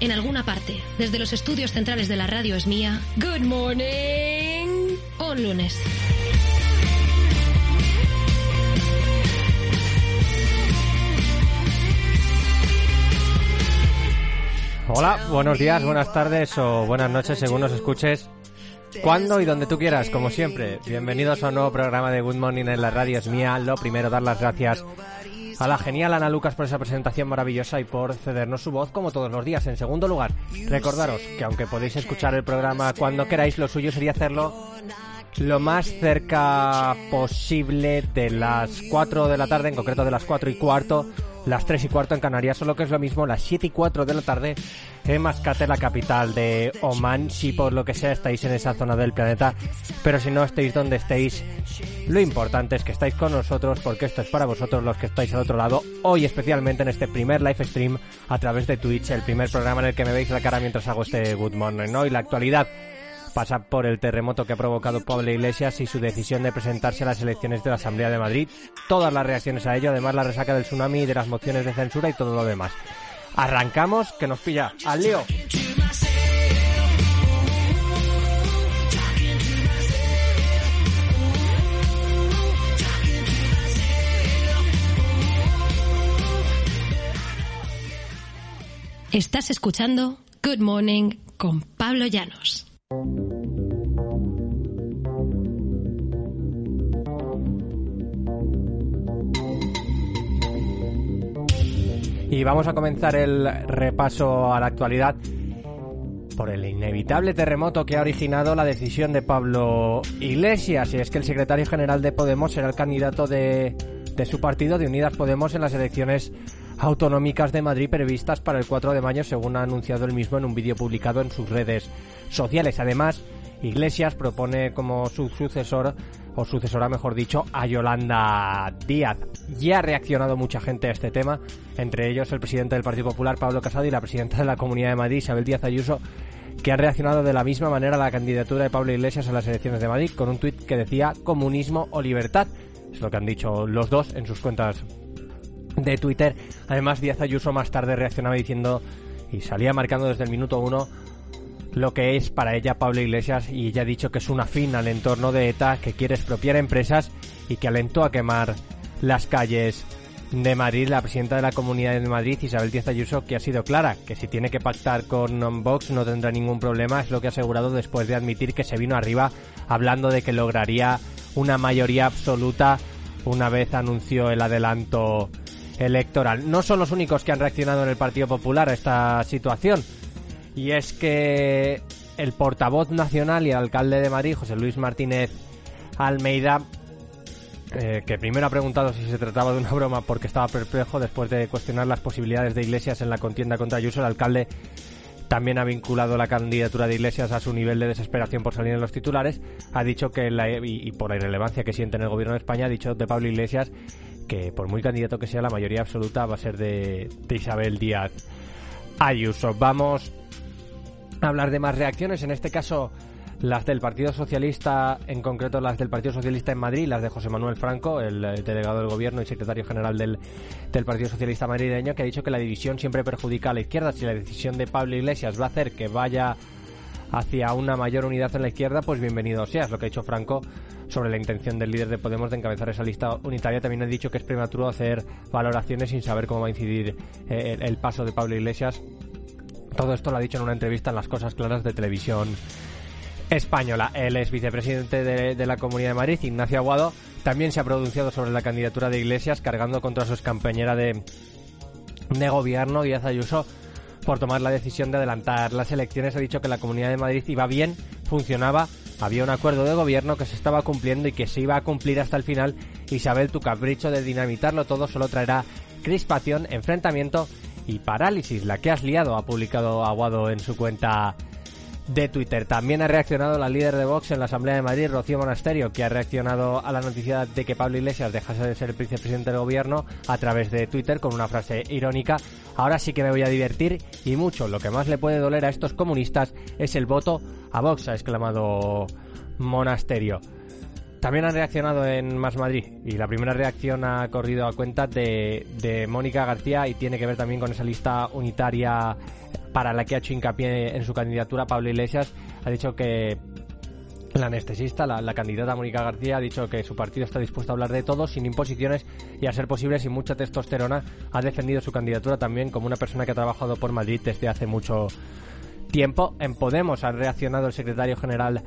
en alguna parte, desde los estudios centrales de la radio es mía. Good morning. Un lunes. Hola, buenos días, buenas tardes o buenas noches según nos escuches. Cuando y donde tú quieras, como siempre. Bienvenidos a un nuevo programa de Good Morning en la radio es mía. Lo primero, dar las gracias a la genial Ana Lucas por esa presentación maravillosa y por cedernos su voz como todos los días. En segundo lugar, recordaros que aunque podéis escuchar el programa cuando queráis, lo suyo sería hacerlo lo más cerca posible de las 4 de la tarde, en concreto de las 4 y cuarto, las 3 y cuarto en Canarias, solo que es lo mismo las 7 y 4 de la tarde en Mascate, la capital de Oman, si por lo que sea estáis en esa zona del planeta, pero si no estéis donde estéis, lo importante es que estáis con nosotros porque esto es para vosotros los que estáis al otro lado, hoy especialmente en este primer live stream a través de Twitch, el primer programa en el que me veis la cara mientras hago este Good Morning, ¿no? Y la actualidad pasa por el terremoto que ha provocado Pablo Iglesias y su decisión de presentarse a las elecciones de la Asamblea de Madrid. Todas las reacciones a ello, además la resaca del tsunami y de las mociones de censura y todo lo demás. Arrancamos, que nos pilla al lío. Estás escuchando Good Morning con Pablo Llanos. Y vamos a comenzar el repaso a la actualidad por el inevitable terremoto que ha originado la decisión de Pablo Iglesias. Y es que el secretario general de Podemos será el candidato de, de su partido, de Unidas Podemos, en las elecciones autonómicas de Madrid previstas para el 4 de mayo, según ha anunciado él mismo en un vídeo publicado en sus redes sociales. Además, Iglesias propone como su sucesor, o sucesora mejor dicho, a Yolanda Díaz. Ya ha reaccionado mucha gente a este tema, entre ellos el presidente del Partido Popular, Pablo Casado, y la presidenta de la Comunidad de Madrid, Isabel Díaz Ayuso, que han reaccionado de la misma manera a la candidatura de Pablo Iglesias a las elecciones de Madrid, con un tuit que decía comunismo o libertad. Es lo que han dicho los dos en sus cuentas de Twitter. Además, Díaz Ayuso más tarde reaccionaba diciendo y salía marcando desde el minuto uno lo que es para ella Pablo Iglesias y ella ha dicho que es una fin al entorno de ETA, que quiere expropiar empresas y que alentó a quemar las calles de Madrid, la presidenta de la Comunidad de Madrid, Isabel Díaz Ayuso, que ha sido clara, que si tiene que pactar con Vox no tendrá ningún problema, es lo que ha asegurado después de admitir que se vino arriba hablando de que lograría una mayoría absoluta una vez anunció el adelanto electoral. No son los únicos que han reaccionado en el Partido Popular a esta situación. Y es que el portavoz nacional y el alcalde de Madrid, José Luis Martínez Almeida, eh, que primero ha preguntado si se trataba de una broma porque estaba perplejo después de cuestionar las posibilidades de Iglesias en la contienda contra Ayuso, el alcalde también ha vinculado la candidatura de Iglesias a su nivel de desesperación por salir en los titulares. Ha dicho que, la, y, y, por la irrelevancia que siente en el gobierno de España, ha dicho de Pablo Iglesias que por muy candidato que sea, la mayoría absoluta va a ser de, de Isabel Díaz Ayuso. Vamos a hablar de más reacciones, en este caso las del Partido Socialista, en concreto las del Partido Socialista en Madrid, las de José Manuel Franco, el delegado del Gobierno y secretario general del, del, Partido Socialista madrileño, que ha dicho que la división siempre perjudica a la izquierda. Si la decisión de Pablo Iglesias va a hacer que vaya hacia una mayor unidad en la izquierda, pues bienvenido sea. Es lo que ha dicho Franco sobre la intención del líder de Podemos de encabezar esa lista unitaria. También ha dicho que es prematuro hacer valoraciones sin saber cómo va a incidir eh, el, paso de Pablo Iglesias. Todo esto lo ha dicho en una entrevista en Las Cosas Claras de Televisión Española. Él es vicepresidente de, la Comunidad de Madrid, Ignacio Aguado. También se ha pronunciado sobre la candidatura de Iglesias, cargando contra su compañera de, de gobierno, Díaz Ayuso, por tomar la decisión de adelantar las elecciones. Ha dicho que la Comunidad de Madrid iba bien, funcionaba, había un acuerdo de gobierno que se estaba cumpliendo y que se iba a cumplir hasta el final. Isabel, tu capricho de dinamitarlo todo solo traerá crispación, enfrentamiento y parálisis. La que has liado, ha publicado Aguado en su cuenta de Twitter. También ha reaccionado la líder de Vox en la Asamblea de Madrid, Rocío Monasterio, que ha reaccionado a la noticia de que Pablo Iglesias dejase de ser el vicepresidente del gobierno a través de Twitter con una frase irónica. Ahora sí que me voy a divertir y mucho. Lo que más le puede doler a estos comunistas es el voto a Vox, ha exclamado Monasterio. También han reaccionado en Más Madrid y la primera reacción ha corrido a cuenta de, de Mónica García y tiene que ver también con esa lista unitaria para la que ha hecho hincapié en su candidatura, Pablo Iglesias, ha dicho que la anestesista, la, candidata Mónica García, ha dicho que su partido está dispuesto a hablar de todo, sin imposiciones y a ser posible sin mucha testosterona. Ha defendido su candidatura también como una persona que ha trabajado por Madrid desde hace mucho tiempo. En Podemos ha reaccionado el secretario general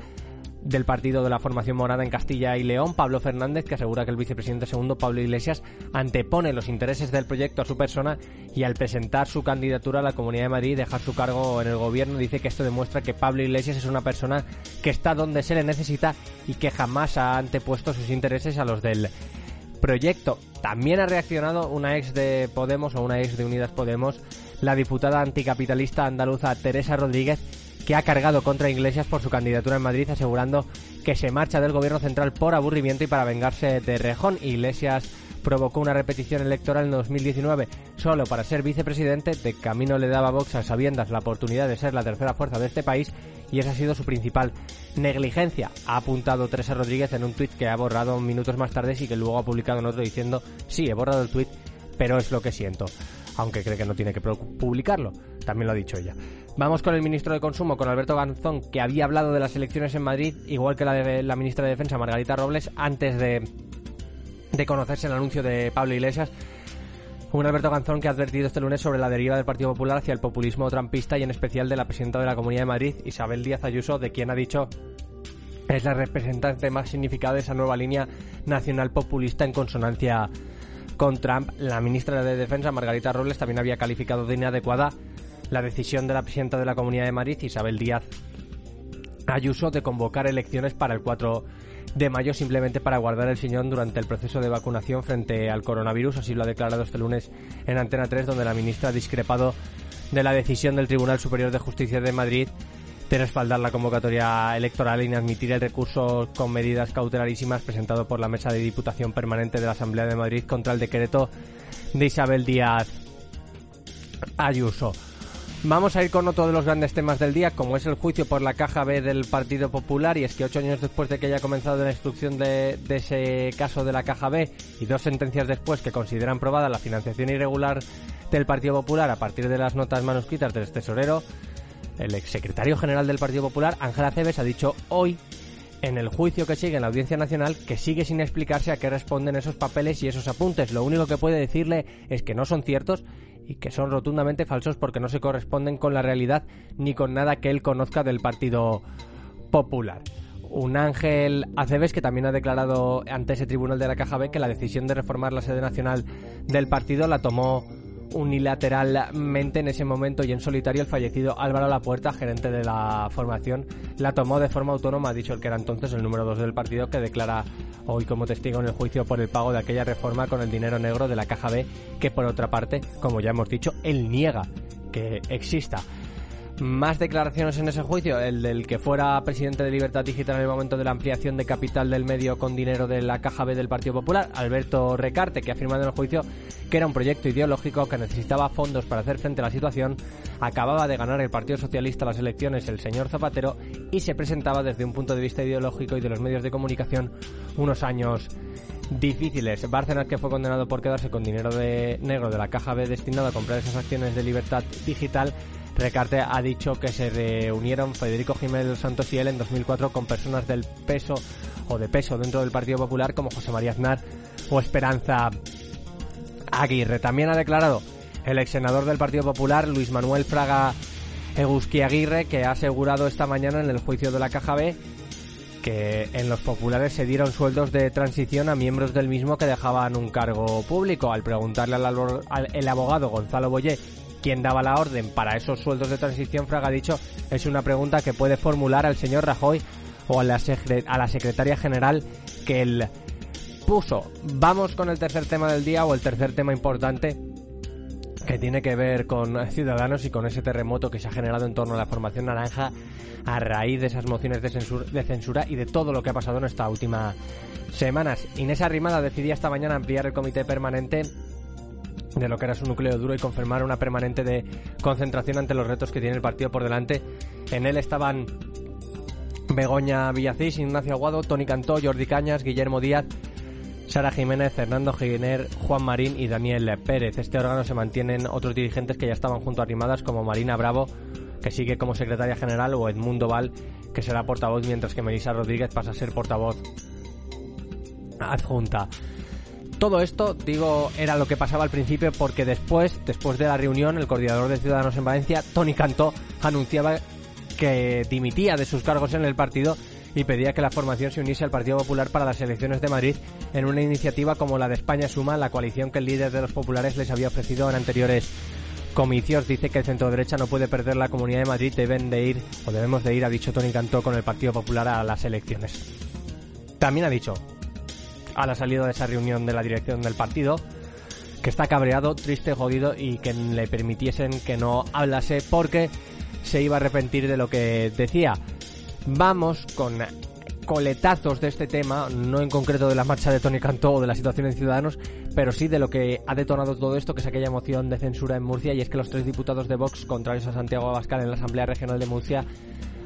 del partido de la formación morada en Castilla y León, Pablo Fernández, que asegura que el vicepresidente segundo, Pablo Iglesias, antepone los intereses del proyecto a su persona y al presentar su candidatura a la Comunidad de Madrid y dejar su cargo en el gobierno, dice que esto demuestra que Pablo Iglesias es una persona que está donde se le necesita y que jamás ha antepuesto sus intereses a los del proyecto. También ha reaccionado una ex de Podemos o una ex de Unidas Podemos, la diputada anticapitalista andaluza Teresa Rodríguez, que ha cargado contra Iglesias por su candidatura en Madrid, asegurando que se marcha del gobierno central por aburrimiento y para vengarse de Rejón. Iglesias provocó una repetición electoral en 2019 solo para ser vicepresidente. De camino le daba Vox a sabiendas la oportunidad de ser la tercera fuerza de este país y esa ha sido su principal negligencia. Ha apuntado Teresa Rodríguez en un tuit que ha borrado minutos más tarde y que luego ha publicado en otro diciendo sí, he borrado el tuit, pero es lo que siento aunque cree que no tiene que publicarlo. También lo ha dicho ella. Vamos con el ministro de Consumo, con Alberto Ganzón, que había hablado de las elecciones en Madrid, igual que la de la ministra de Defensa, Margarita Robles, antes de, de conocerse el anuncio de Pablo Iglesias. Un Alberto Ganzón que ha advertido este lunes sobre la deriva del Partido Popular hacia el populismo trampista y en especial de la presidenta de la Comunidad de Madrid, Isabel Díaz Ayuso, de quien ha dicho es la representante más significada de esa nueva línea nacional populista en consonancia con Trump. La ministra de Defensa, Margarita Robles, también había calificado de inadecuada la decisión de la presidenta de la Comunidad de Madrid, Isabel Díaz Ayuso, de convocar elecciones para el 4 de mayo simplemente para guardar el sillón durante el proceso de vacunación frente al coronavirus. Así lo ha declarado este lunes en Antena 3, donde la ministra ha discrepado de la decisión del Tribunal Superior de Justicia de Madrid de respaldar la convocatoria electoral y admitir el recurso con medidas cautelarísimas presentado por la Mesa de Diputación Permanente de la Asamblea de Madrid contra el decreto de Isabel Díaz Ayuso. Vamos a ir con otro de los grandes temas del día, como es el juicio por la caja B del Partido Popular, y es que ocho años después de que haya comenzado la instrucción de, de, ese caso de la caja B y dos sentencias después que consideran probada la financiación irregular del Partido Popular a partir de las notas manuscritas del tesorero, el exsecretario general del Partido Popular, Ángela Cebes, ha dicho hoy en el juicio que sigue en la Audiencia Nacional que sigue sin explicarse a qué responden esos papeles y esos apuntes. Lo único que puede decirle es que no son ciertos y que son rotundamente falsos porque no se corresponden con la realidad ni con nada que él conozca del Partido Popular. Un Ángel Aceves que también ha declarado ante ese tribunal de la Caja B que la decisión de reformar la sede nacional del partido la tomó unilateralmente en ese momento y en solitario el fallecido Álvaro Lapuerta, gerente de la formación, la tomó de forma autónoma, ha dicho el que era entonces el número 2 del partido, que declara hoy como testigo en el juicio por el pago de aquella reforma con el dinero negro de la caja B, que por otra parte, como ya hemos dicho, él niega que exista. Más declaraciones en ese juicio, el del que fuera presidente de Libertad Digital en el momento de la ampliación de capital del medio con dinero de la caja B del Partido Popular, Alberto Recarte, que ha afirmado en el juicio que era un proyecto ideológico que necesitaba fondos para hacer frente a la situación, acababa de ganar el Partido Socialista las elecciones el señor Zapatero y se presentaba desde un punto de vista ideológico y de los medios de comunicación unos años difíciles. Bárcenas, que fue condenado por quedarse con dinero de negro de la caja B destinado a comprar esas acciones de Libertad Digital, Recarte ha dicho que se reunieron Federico Jiménez Santos y él en 2004 con personas del peso o de peso dentro del Partido Popular como José María Aznar o Esperanza Aguirre. También ha declarado el ex senador del Partido Popular, Luis Manuel Fraga Eguski Aguirre, que ha asegurado esta mañana en el juicio de la Caja B que en los populares se dieron sueldos de transición a miembros del mismo que dejaban un cargo público. Al preguntarle al, al abogado Gonzalo Boyé quién daba la orden para esos sueldos de transición, Fraga ha dicho, es una pregunta que puede formular al señor Rajoy o a la, secretaria general que él puso. Vamos con el tercer tema del día o el tercer tema importante que tiene que ver con Ciudadanos y con ese terremoto que se ha generado en torno a la formación naranja a raíz de esas mociones de censura, de censura y de todo lo que ha pasado en esta última semanas. Inés Arrimada decidía esta mañana ampliar el comité permanente de lo que era su núcleo duro y confirmar una permanente de concentración ante los retos que tiene el partido por delante. En él estaban Begoña Villacís, Ignacio Aguado, Tony Cantó, Jordi Cañas, Guillermo Díaz, Sara Jiménez, Fernando Giner, Juan Marín y Daniel Pérez. Este órgano se mantienen otros dirigentes que ya estaban junto a Arrimadas como Marina Bravo, que sigue como secretaria general, o Edmundo Val, que será portavoz, mientras que Melissa Rodríguez pasa a ser portavoz adjunta. Todo esto, digo, era lo que pasaba al principio porque después, después de la reunión, el coordinador de Ciudadanos en Valencia, Tony Cantó, anunciaba que dimitía de sus cargos en el partido y pedía que la formación se uniese al Partido Popular para las elecciones de Madrid en una iniciativa como la de España Suma, la coalición que el líder de los populares les había ofrecido en anteriores comicios. Dice que el centro derecha no puede perder la Comunidad de Madrid, deben de ir, o debemos de ir, ha dicho Tony Cantó, con el Partido Popular a las elecciones. También ha dicho, a la salida de esa reunión de la dirección del partido, que está cabreado, triste, jodido y que le permitiesen que no hablase porque se iba a arrepentir de lo que decía. Vamos con coletazos de este tema, no en concreto de la marcha de Tony Cantó o de la situación en Ciudadanos, pero sí de lo que ha detonado todo esto, que es aquella moción de censura en Murcia, y es que los tres diputados de Vox, contrarios a Santiago Abascal en la Asamblea Regional de Murcia,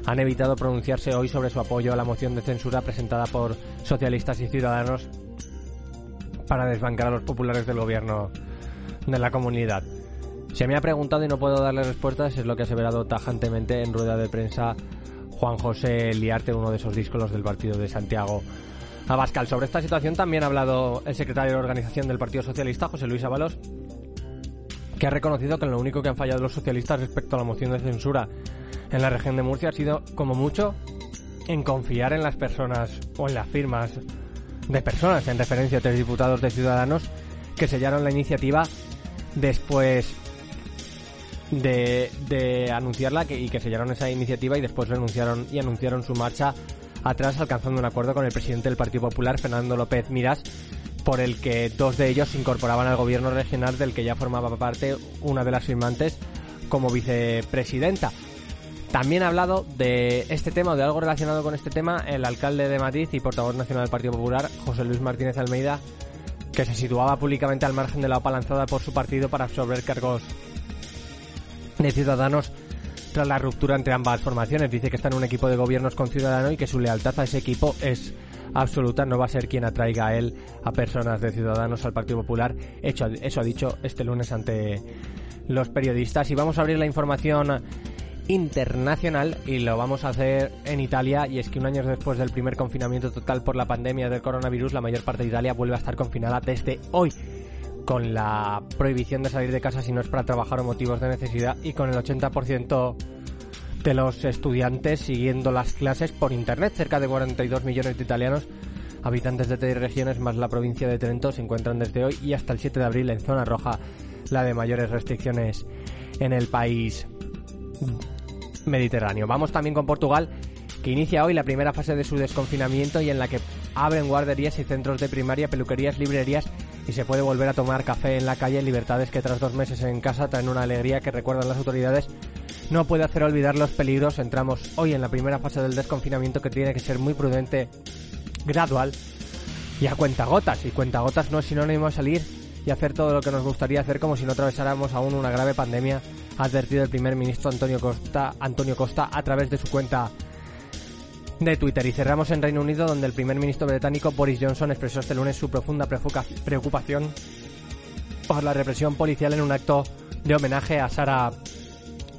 han evitado pronunciarse hoy sobre su apoyo a la moción de censura presentada por socialistas y ciudadanos para desbancar a los populares del gobierno de la comunidad. Se me ha preguntado y no puedo darle respuestas, es lo que ha aseverado tajantemente en rueda de prensa Juan José Liarte, uno de esos díscolos del partido de Santiago Abascal. Sobre esta situación también ha hablado el secretario de organización del Partido Socialista, José Luis Ábalos, que ha reconocido que lo único que han fallado los socialistas respecto a la moción de censura en la región de Murcia ha sido, como mucho, en confiar en las personas o en las firmas de personas, en referencia a tres diputados de Ciudadanos que sellaron la iniciativa después de, anunciarla y que sellaron esa iniciativa y después renunciaron y anunciaron su marcha atrás alcanzando un acuerdo con el presidente del Partido Popular, Fernando López Miras, por el que dos de ellos se incorporaban al gobierno regional del que ya formaba parte una de las firmantes como vicepresidenta. También ha hablado de este tema o de algo relacionado con este tema el alcalde de Madrid y portavoz nacional del Partido Popular, José Luis Martínez Almeida, que se situaba públicamente al margen de la OPA lanzada por su partido para absorber cargos de Ciudadanos tras la ruptura entre ambas formaciones. Dice que está en un equipo de gobiernos con Ciudadanos y que su lealtad a ese equipo es absoluta. No va a ser quien atraiga a él a personas de Ciudadanos al Partido Popular. Eso ha dicho este lunes ante los periodistas. Y vamos a abrir la información internacional y lo vamos a hacer en Italia y es que un año después del primer confinamiento total por la pandemia del coronavirus la mayor parte de Italia vuelve a estar confinada desde hoy con la prohibición de salir de casa si no es para trabajar o motivos de necesidad y con el 80% de los estudiantes siguiendo las clases por internet. Cerca de 42 millones de italianos, habitantes de tres regiones más la provincia de Trento, se encuentran desde hoy y hasta el 7 de abril en zona roja, la de mayores restricciones en el país mediterráneo. Vamos también con Portugal, que inicia hoy la primera fase de su desconfinamiento y en la que abren guarderías y centros de primaria, peluquerías, librerías y se puede volver a tomar café en la calle, libertades que tras dos meses en casa traen una alegría que recuerdan las autoridades no puede hacer olvidar los peligros. Entramos hoy en la primera fase del desconfinamiento que tiene que ser muy prudente, gradual y a cuentagotas. Y cuentagotas no es sinónimo de salir y hacer todo lo que nos gustaría hacer como si no atravesáramos aún una grave pandemia, advertido el primer ministro Antonio Costa, Antonio Costa a través de su cuenta de Twitter. Y cerramos en Reino Unido, donde el primer ministro británico Boris Johnson expresó este lunes su profunda preocupación por la represión policial en un acto de homenaje a Sara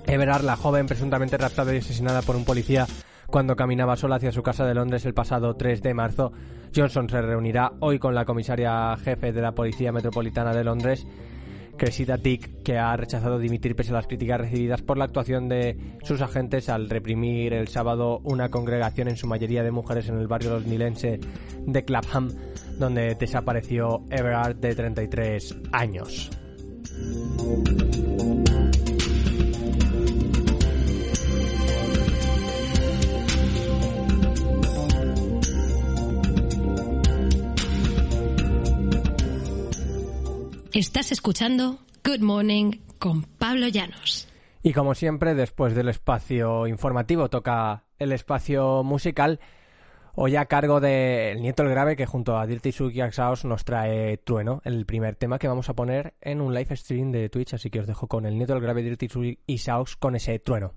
Everard, la joven presuntamente raptada y asesinada por un policía cuando caminaba sola hacia su casa de Londres el pasado 3 de marzo. Johnson se reunirá hoy con la comisaria jefe de la Policía Metropolitana de Londres Cressida Dick, que ha rechazado dimitir pese a las críticas recibidas por la actuación de sus agentes al reprimir el sábado una congregación en su mayoría de mujeres en el barrio londinense de Clapham, donde desapareció Everard de 33 años. Estás escuchando Good Morning con Pablo Llanos. Y como siempre, después del espacio informativo, toca el espacio musical. Hoy a cargo del Nieto el Grave, que junto a Dirty Suki Exhaust nos trae Trueno, el primer tema que vamos a poner en un live stream de Twitch. Así que os dejo con el Nieto el Grave, Dirty Suki y con ese Trueno.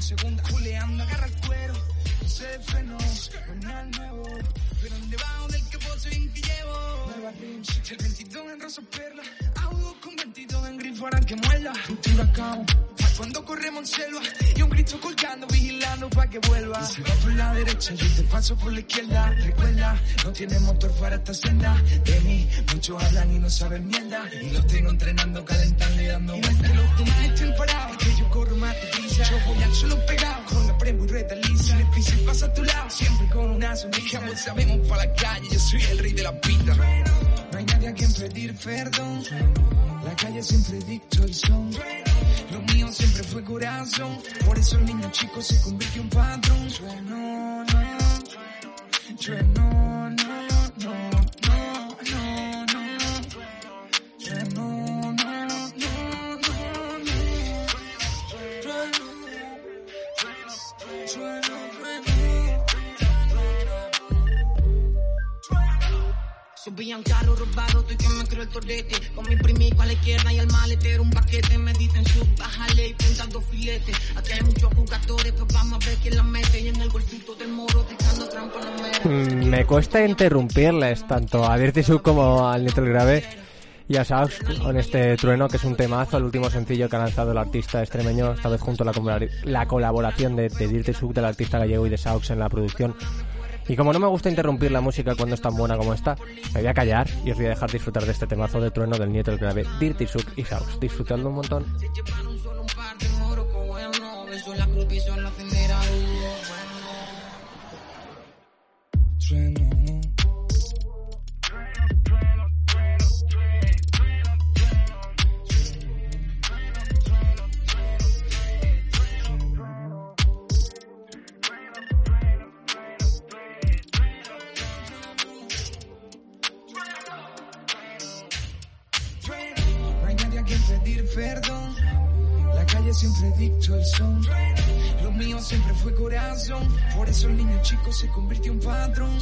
Segunda, juleando, agarra el cuero. Frenos, no nada nuevo. Pero debajo del capó soy un que llevo. Nueva rims, el 22 en rosa perla. Hago con 22 en grifo harán que muela. Un huracán, pa' cuando corremos en selva. Y un grito colgando, vigilando pa' que vuelva. Y si vas por la derecha, yo te paso por la izquierda. Recuerda, no tiene motor para esta senda. De mí, muchos hablan y no saben mierda. Y los tengo entrenando, calentando y dando vueltas. Que los demás estén parados, que yo corro más deprisa. Yo voy al suelo pegado, con la premo y retaliza. Si me pisas, pasa a tu lado, siempre con una sonrisa. Pues sabemos para la calle, yo soy el rey de la pista. No hay nadie a quien pedir perdón. La calle siempre dictó el son. Lo mío siempre fue corazón. Por eso el niño chico se convirtió en patrón. Carro robado, me cuesta interrumpirles tanto a Dirty Sub como al Little Grave y a Sax con este trueno que es un temazo, el último sencillo que ha lanzado el artista extremeño, esta vez junto a la, colabora- la colaboración de, de Dirty Sub del artista gallego y de Sax en la producción. Y como no me gusta interrumpir la música cuando es tan buena como esta, me voy a callar y os voy a dejar disfrutar de este temazo de trueno del Little Grave, Dirty Sub y Sax. Disfrutadlo un montón. El niño chico se convirtió en patrón.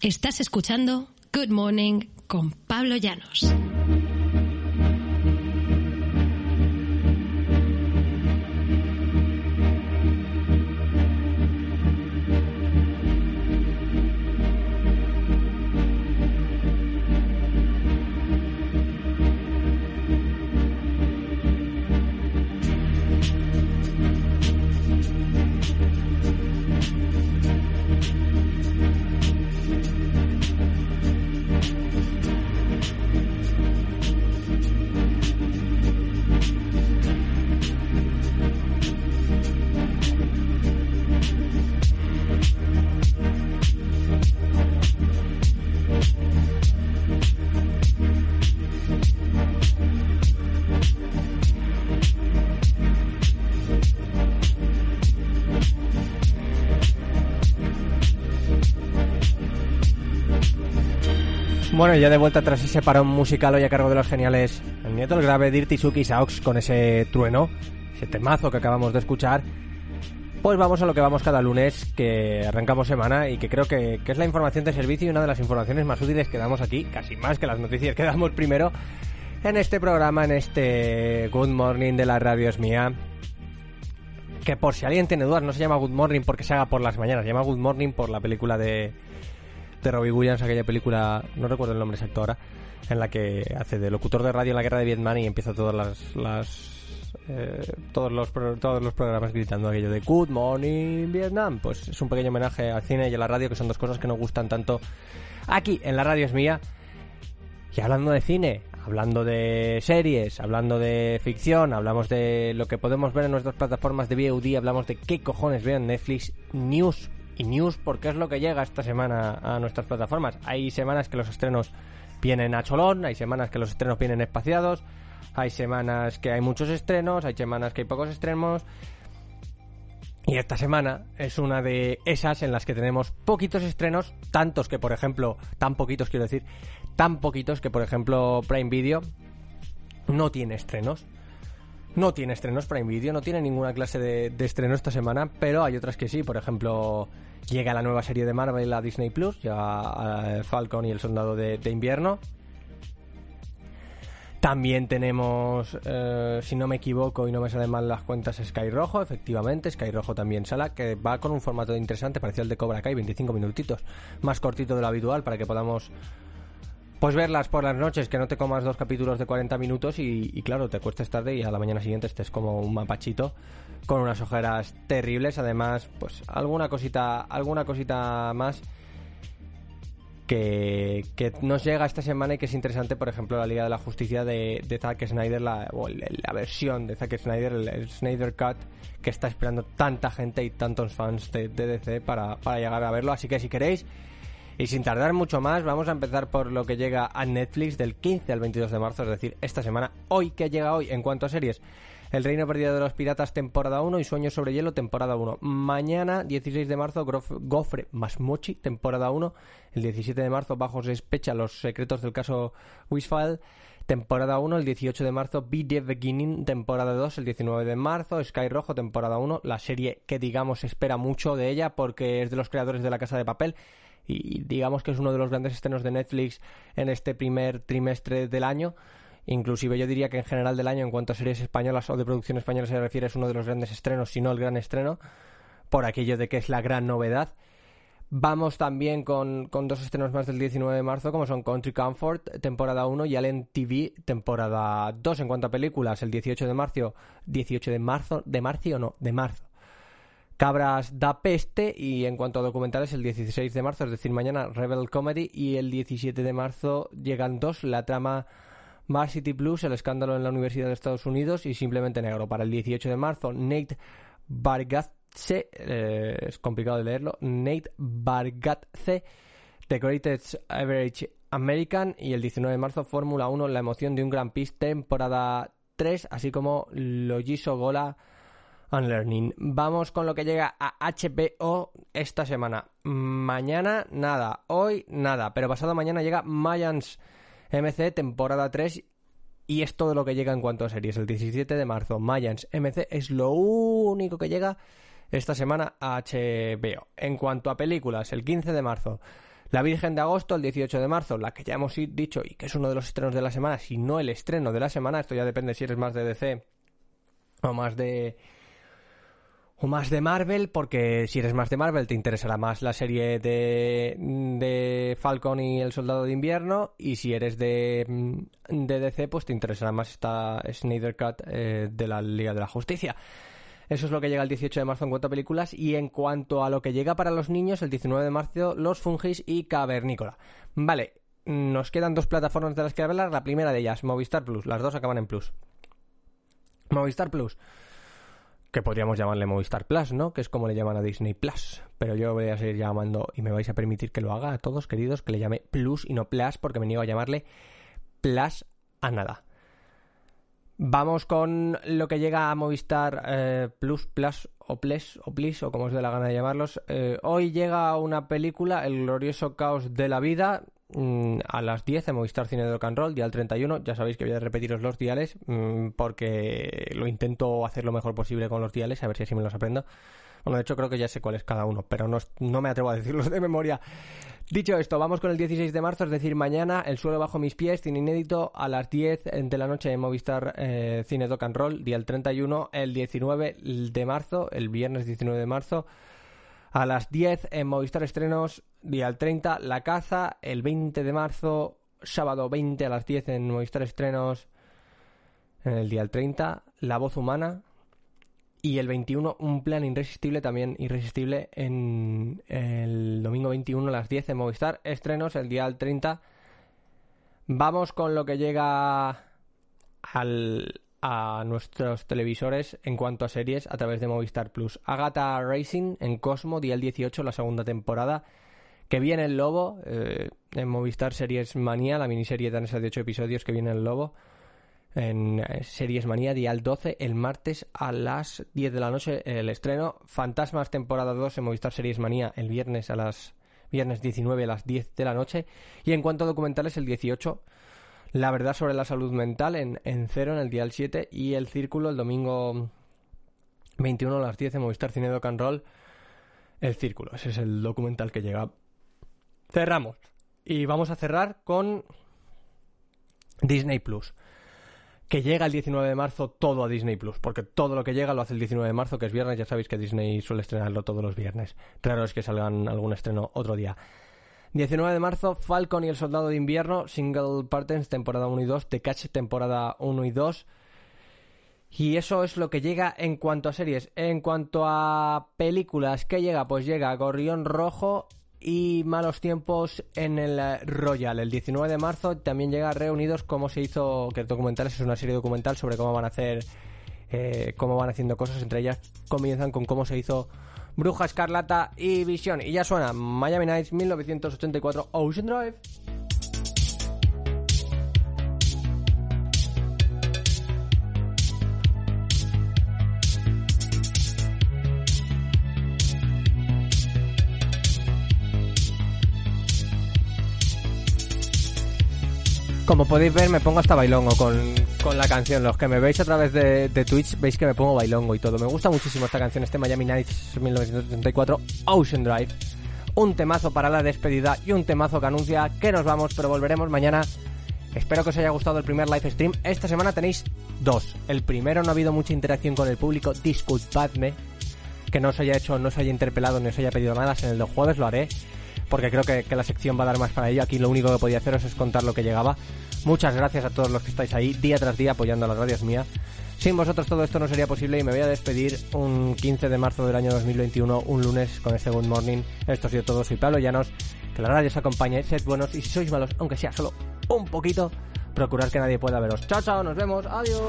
Estás escuchando Good Morning con Pablo Llanos. Bueno, ya de vuelta tras ese parón musical hoy a cargo de los geniales el nieto el grave Dirty Suki Saux con ese trueno, ese temazo que acabamos de escuchar. Pues vamos a lo que vamos cada lunes, que arrancamos semana y que creo que, que es la información de servicio y una de las informaciones más útiles que damos aquí, casi más que las noticias que damos primero en este programa, en este Good Morning de la radio es mía. Que por si alguien tiene dudas, no se llama Good Morning porque se haga por las mañanas, se llama Good Morning por la película de, de Robbie Williams, aquella película, no recuerdo el nombre exacto ahora, en la que hace de locutor de radio en la guerra de Vietnam y empieza todas las, las eh, todos los todos los programas gritando aquello de Good Morning Vietnam. Pues es un pequeño homenaje al cine y a la radio, que son dos cosas que nos gustan tanto aquí en la radio es mía. Y hablando de cine, hablando de series, hablando de ficción, hablamos de lo que podemos ver en nuestras plataformas de VOD, hablamos de qué cojones veo en Netflix, news y news porque es lo que llega esta semana a nuestras plataformas. Hay semanas que los estrenos vienen a cholón, hay semanas que los estrenos vienen espaciados, hay semanas que hay muchos estrenos, hay semanas que hay pocos estrenos. Y esta semana es una de esas en las que tenemos poquitos estrenos, tantos que, por ejemplo, tan poquitos quiero decir, tan poquitos que, por ejemplo, Prime Video no tiene estrenos. No tiene estrenos Prime Video, no tiene ninguna clase de, estreno esta semana, pero hay otras que sí. Por ejemplo, llega la nueva serie de Marvel a Disney Plus, ya Falcon y el Soldado de, de Invierno. También tenemos, eh, si no me equivoco y no me salen mal las cuentas, Sky Rojo, efectivamente, Sky Rojo también sala, que va con un formato interesante, parecido al de Cobra Kai, 25 minutitos, más cortito de lo habitual, para que podamos pues verlas por las noches, que no te comas dos capítulos de 40 minutos y, y, claro, te cuestes tarde y a la mañana siguiente estés como un mapachito con unas ojeras terribles. Además, pues alguna cosita, alguna cosita más que, nos llega esta semana y que es interesante, por ejemplo, la Liga de la Justicia de, de Zack Snyder, la, o la versión de Zack Snyder, el, Snyder Cut, que está esperando tanta gente y tantos fans de, DC para llegar a verlo. Así que si queréis y sin tardar mucho más, vamos a empezar por lo que llega a Netflix del 15 al 22 de marzo, es decir, esta semana. Hoy, que llega hoy en cuanto a series? El Reino Perdido de los Piratas, temporada 1 y Sueños sobre Hielo, temporada 1. Mañana, 16 de marzo, Gofre Masmochi, temporada 1. El 17 de marzo, Bajo Sospecha, Los Secretos del Caso Wisfile, temporada 1. El 18 de marzo, Be Beginning, temporada 2. El 19 de marzo, Sky Rojo, temporada 1. La serie que, digamos, espera mucho de ella porque es de los creadores de La Casa de Papel y digamos que es uno de los grandes estrenos de Netflix en este primer trimestre del año. Inclusive yo diría que en general del año, en cuanto a series españolas o de producción española se refiere, es uno de los grandes estrenos, si no el gran estreno, por aquello de que es la gran novedad. Vamos también con, con dos estrenos más del 19 de marzo, como son Country Comfort, temporada 1, y Allen TV, temporada 2. En cuanto a películas, el 18 de marzo, 18 de marzo, de marzo o no, de marzo. Cabras da peste y en cuanto a documentales el 16 de marzo, es decir, mañana Rebel Comedy y el 17 de marzo llegan dos, la trama Varsity Blues, el escándalo en la Universidad de Estados Unidos y simplemente negro. Para el 18 de marzo, Nate Bargatze, eh, es complicado de leerlo, Nate Bargatze, The Greatest Average American y el 19 de marzo, Fórmula 1, la emoción de un Grand Prix, temporada 3, así como Logiso Gola Unlearning. Vamos con lo que llega a HBO esta semana. Mañana nada, hoy nada, pero pasado mañana llega Mayans MC temporada 3 y es todo lo que llega en cuanto a series. El 17 de marzo, Mayans MC es lo único que llega esta semana a HBO. En cuanto a películas, el 15 de marzo, La Virgen de Agosto, el 18 de marzo, la que ya hemos dicho y que es uno de los estrenos de la semana, si no el estreno de la semana, esto ya depende si eres más de DC o más de o más de Marvel, porque si eres más de Marvel te interesará más la serie de, de Falcon y el Soldado de Invierno, y si eres de, de DC, pues te interesará más esta Snyder Cut eh, de la Liga de la Justicia. Eso es lo que llega el 18 de marzo en cuanto a películas. Y en cuanto a lo que llega para los niños, el 19 de marzo, Los Fungis y Cavernícola. Vale, nos quedan dos plataformas de las que hablar. La primera de ellas, Movistar Plus. Las dos acaban en Plus. Movistar Plus que podríamos llamarle Movistar Plus, ¿no? Que es como le llaman a Disney Plus. Pero yo voy a seguir llamando, y me vais a permitir que lo haga a todos, queridos, que le llame Plus y no Plus, porque me niego a llamarle Plus a nada. Vamos con lo que llega a Movistar eh, Plus, Plus o Plus o Plus, o como os dé la gana de llamarlos. Eh, hoy llega una película, El glorioso caos de la vida, mm, a las 10 en Movistar Cine de Rock and Roll, día al 31. Ya sabéis que voy a repetiros los diales mmm, porque lo intento hacer lo mejor posible con los diales, a ver si así me los aprendo. Bueno, de hecho creo que ya sé cuál es cada uno, pero no, no me atrevo a decirlos de memoria. Dicho esto, vamos con el 16 de marzo, es decir, mañana, El suelo bajo mis pies, cine inédito, a las 10 de la noche en Movistar eh, Cine Doc and Roll, día el 31, el 19 de marzo, el viernes 19 de marzo, a las 10 en Movistar Estrenos, día el 30, La Caza, el 20 de marzo, sábado 20 a las 10 en Movistar Estrenos, en el día el 30, La Voz Humana, y el 21 un plan irresistible, también irresistible, en el domingo 21 a las 10 en Movistar. Estrenos el día 30. Vamos con lo que llega al, a nuestros televisores en cuanto a series a través de Movistar Plus. Agatha Racing en Cosmo, día el 18, la segunda temporada. Que viene el lobo, eh, en Movistar Series Manía, la miniserie danesa de 8 episodios que viene el lobo en eh, Series Manía, día el 12, el martes a las 10 de la noche el estreno. Fantasmas temporada 2 en Movistar Series Manía el viernes a las viernes 19 a las 10 de la noche. Y en cuanto a documentales, el 18, La verdad sobre la salud mental en, en Cero, en el día 7, y El Círculo el domingo 21 a las 10 en Movistar Cine Doc and Roll. El Círculo, ese es el documental que llega. Cerramos. Y vamos a cerrar con Disney Plus. Que llega el 19 de marzo todo a Disney Plus, porque todo lo que llega lo hace el 19 de marzo, que es viernes. Ya sabéis que Disney suele estrenarlo todos los viernes. Claro es que salgan algún estreno otro día. 19 de marzo, Falcon y el Soldado de Invierno, Single Partners, temporada 1 y 2, The Catch, temporada 1 y 2. Y eso es lo que llega en cuanto a series. En cuanto a películas, ¿qué llega? Pues llega Gorrión Rojo y Malos Tiempos en el Royal. El 19 de marzo también llega Reunidos, cómo se hizo, que el documental es una serie documental sobre cómo van a hacer, eh, cómo van haciendo cosas. Entre ellas comienzan con cómo se hizo Bruja Escarlata y Visión. Y ya suena Miami Nights 1984 Ocean Drive. Como podéis ver, me pongo hasta bailongo con, con la canción. Los que me veis a través de, Twitch veis que me pongo bailongo y todo. Me gusta muchísimo esta canción, este Miami Nights 1984 Ocean Drive. Un temazo para la despedida y un temazo que anuncia que nos vamos, pero volveremos mañana. Espero que os haya gustado el primer live stream. Esta semana tenéis dos. El primero no ha habido mucha interacción con el público. Disculpadme que no os haya hecho, no os haya interpelado, ni os haya pedido nada. En el de jueves lo haré porque creo que, que, la sección va a dar más para ello. Aquí lo único que podía haceros es contar lo que llegaba. Muchas gracias a todos los que estáis ahí día tras día apoyando a las radios mías. Sin vosotros todo esto no sería posible y me voy a despedir un 15 de marzo del año 2021, un lunes con este Good Morning. Esto ha sido todo, soy Pablo Llanos. Que la radio os acompañe, sed buenos y si sois malos, aunque sea solo un poquito, procurar que nadie pueda veros. Chao, chao, nos vemos, adiós.